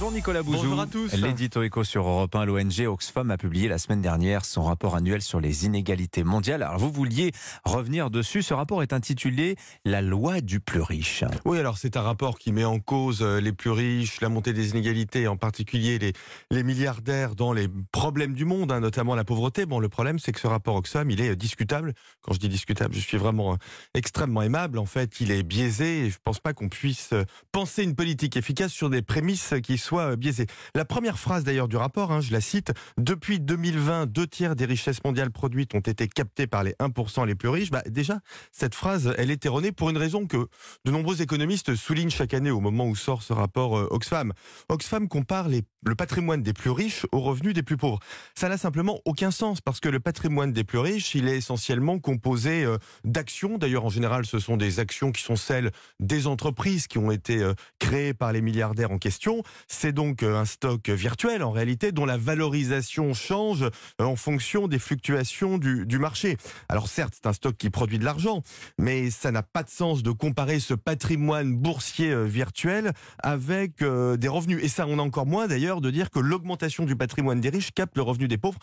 Bonjour Nicolas Bouzou. Bonjour à tous. L'édito éco sur Europe 1, l'ONG Oxfam a publié la semaine dernière son rapport annuel sur les inégalités mondiales. Alors vous vouliez revenir dessus. Ce rapport est intitulé La loi du plus riche. Oui, alors c'est un rapport qui met en cause euh, les plus riches, la montée des inégalités, en particulier les, les milliardaires dans les problèmes du monde, hein, notamment la pauvreté. Bon, le problème c'est que ce rapport Oxfam, il est euh, discutable. Quand je dis discutable, je suis vraiment euh, extrêmement aimable. En fait, il est biaisé et je pense pas qu'on puisse penser une politique efficace sur des prémices qui soient biaisées. La première phrase d'ailleurs du rapport, hein, je la cite, depuis 2020, deux tiers des richesses mondiales produites ont été captées par les 1% les plus riches. Bah, déjà, cette phrase, elle est erronée pour une raison que de nombreux économistes soulignent chaque année au moment où sort ce rapport Oxfam. Oxfam compare le patrimoine des plus riches aux revenus des plus pauvres. Ça n'a simplement aucun sens parce que le patrimoine des plus riches, il est essentiellement composé d'actions. D'ailleurs, en général, ce sont des actions qui sont celles des entreprises qui ont été créées par les milliardaires en question. C'est donc un stock virtuel en réalité dont la valorisation change en fonction des fluctuations du, marché. Alors certes, c'est un stock qui produit de l'argent, mais ça n'a pas de sens de comparer ce patrimoine boursier virtuel avec des revenus. Et ça, on a encore moins d'ailleurs de dire que l'augmentation du patrimoine des riches capte le revenu des pauvres.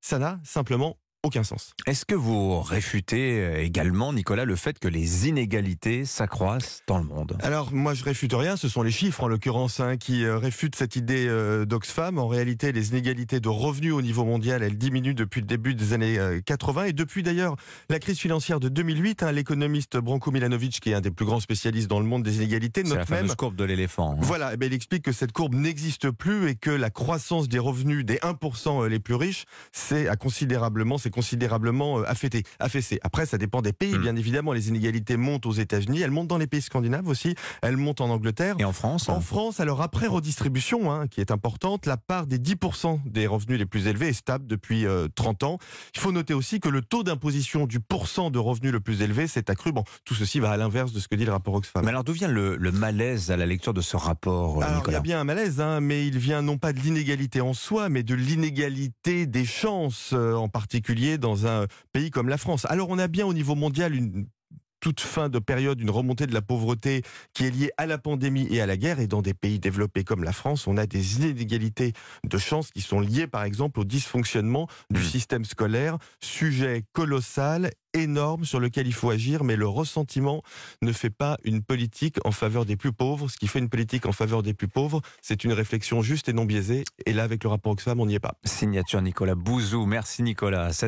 Ça n'a simplement aucun sens. Est-ce que vous réfutez également, Nicolas, le fait que les inégalités s'accroissent dans le monde? Alors, moi, je réfute rien. Ce sont les chiffres, en l'occurrence, hein, qui réfutent cette idée euh, d'Oxfam. En réalité, les inégalités de revenus au niveau mondial, elles diminuent depuis le début des années 80. Et depuis, d'ailleurs, la crise financière de 2008, hein, l'économiste Branko Milanovic, qui est un des plus grands spécialistes dans le monde des inégalités, note la fameuse même... courbe de l'éléphant. Hein. Voilà, eh bien, il explique que cette courbe n'existe plus et que la croissance des revenus des 1% les plus riches, c'est à considérablement considérablement affecté, affaissé. Après, ça dépend des pays, bien évidemment. Les inégalités montent aux États-Unis, elles montent dans les pays scandinaves aussi, elles montent en Angleterre. Et en France En France, alors après redistribution, hein, qui est importante, la part des 10% des revenus les plus élevés est stable depuis 30 ans. Il faut noter aussi que le taux d'imposition du pourcent de revenus le plus élevé s'est accru. Bon, tout ceci va à l'inverse de ce que dit le rapport Oxfam. Mais alors d'où vient le, le, malaise à la lecture de ce rapport, alors, Nicolas Il y a bien un malaise, hein, mais il vient non pas de l'inégalité en soi, mais de l'inégalité des chances, euh, en particulier dans un pays comme la France. Alors on a bien au niveau mondial une toute fin de période une remontée de la pauvreté qui est liée à la pandémie et à la guerre. Et dans des pays développés comme la France, on a des inégalités de chances qui sont liées par exemple au dysfonctionnement du système scolaire, sujet colossal énorme sur lequel il faut agir, mais le ressentiment ne fait pas une politique en faveur des plus pauvres. Ce qui fait une politique en faveur des plus pauvres, c'est une réflexion juste et non biaisée. Et là, avec le rapport Oxfam, on n'y est pas. Signature Nicolas Bouzou. Merci Nicolas.